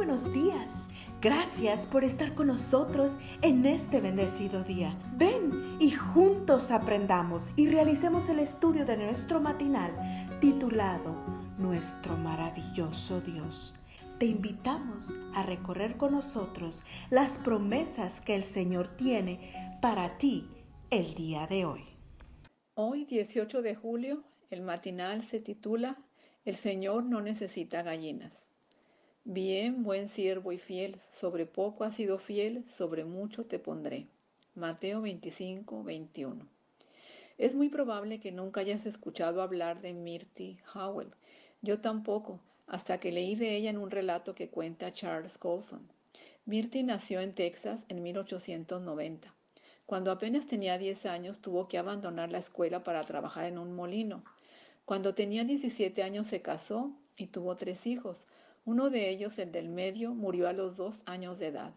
buenos días. Gracias por estar con nosotros en este bendecido día. Ven y juntos aprendamos y realicemos el estudio de nuestro matinal titulado Nuestro maravilloso Dios. Te invitamos a recorrer con nosotros las promesas que el Señor tiene para ti el día de hoy. Hoy, 18 de julio, el matinal se titula El Señor no necesita gallinas. Bien, buen siervo y fiel, sobre poco has sido fiel, sobre mucho te pondré. Mateo 25, 21. Es muy probable que nunca hayas escuchado hablar de Mirty Howell. Yo tampoco, hasta que leí de ella en un relato que cuenta Charles Colson. Mirty nació en Texas en 1890. Cuando apenas tenía 10 años tuvo que abandonar la escuela para trabajar en un molino. Cuando tenía 17 años se casó y tuvo tres hijos. Uno de ellos, el del medio, murió a los dos años de edad.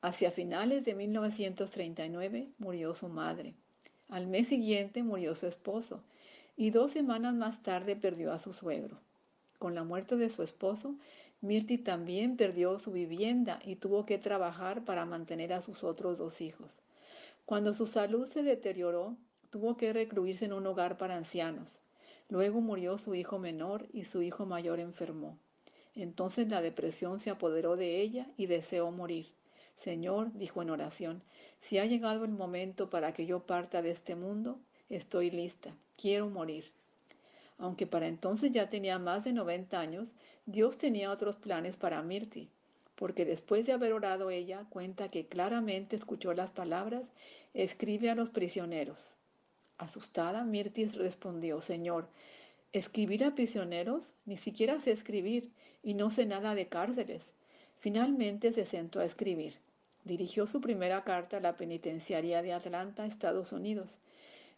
Hacia finales de 1939 murió su madre. Al mes siguiente murió su esposo y dos semanas más tarde perdió a su suegro. Con la muerte de su esposo, Mirti también perdió su vivienda y tuvo que trabajar para mantener a sus otros dos hijos. Cuando su salud se deterioró, tuvo que recluirse en un hogar para ancianos. Luego murió su hijo menor y su hijo mayor enfermó. Entonces la depresión se apoderó de ella y deseó morir. Señor, dijo en oración, si ha llegado el momento para que yo parta de este mundo, estoy lista, quiero morir. Aunque para entonces ya tenía más de 90 años, Dios tenía otros planes para Mirti, porque después de haber orado ella, cuenta que claramente escuchó las palabras, escribe a los prisioneros. Asustada, Mirtis respondió, Señor, ¿escribir a prisioneros? Ni siquiera sé escribir y no sé nada de cárceles. Finalmente se sentó a escribir. Dirigió su primera carta a la penitenciaria de Atlanta, Estados Unidos.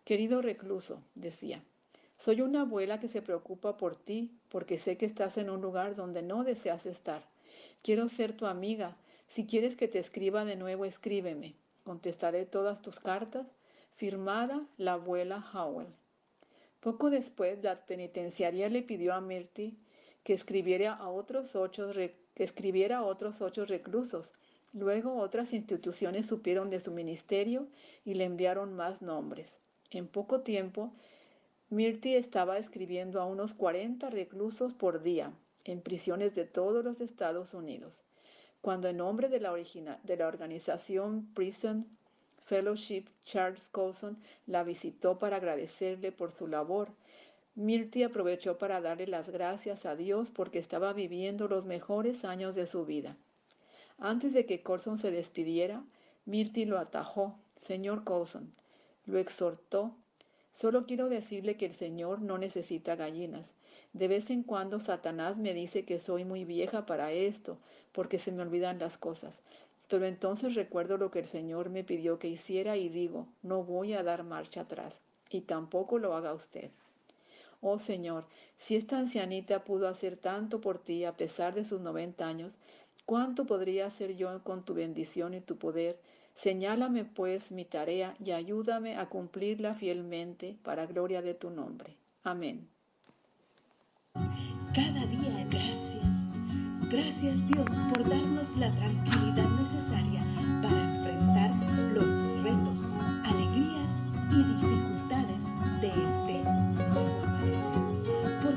Querido recluso, decía, soy una abuela que se preocupa por ti porque sé que estás en un lugar donde no deseas estar. Quiero ser tu amiga. Si quieres que te escriba de nuevo, escríbeme. Contestaré todas tus cartas. Firmada la abuela Howell. Poco después, la penitenciaria le pidió a Mirty que escribiera a otros ocho, que escribiera a otros ocho reclusos. Luego otras instituciones supieron de su ministerio y le enviaron más nombres. En poco tiempo, Mirty estaba escribiendo a unos 40 reclusos por día en prisiones de todos los Estados Unidos. Cuando en nombre de la organización Prison Fellowship, Charles Colson la visitó para agradecerle por su labor Mirti aprovechó para darle las gracias a Dios porque estaba viviendo los mejores años de su vida. Antes de que Colson se despidiera, Mirti lo atajó. Señor Colson, lo exhortó. Solo quiero decirle que el Señor no necesita gallinas. De vez en cuando Satanás me dice que soy muy vieja para esto, porque se me olvidan las cosas. Pero entonces recuerdo lo que el Señor me pidió que hiciera y digo, no voy a dar marcha atrás. Y tampoco lo haga usted. Oh Señor, si esta ancianita pudo hacer tanto por ti a pesar de sus noventa años, ¿cuánto podría hacer yo con tu bendición y tu poder? Señálame pues mi tarea y ayúdame a cumplirla fielmente para gloria de tu nombre. Amén. Cada día gracias. Gracias Dios por darnos la tranquilidad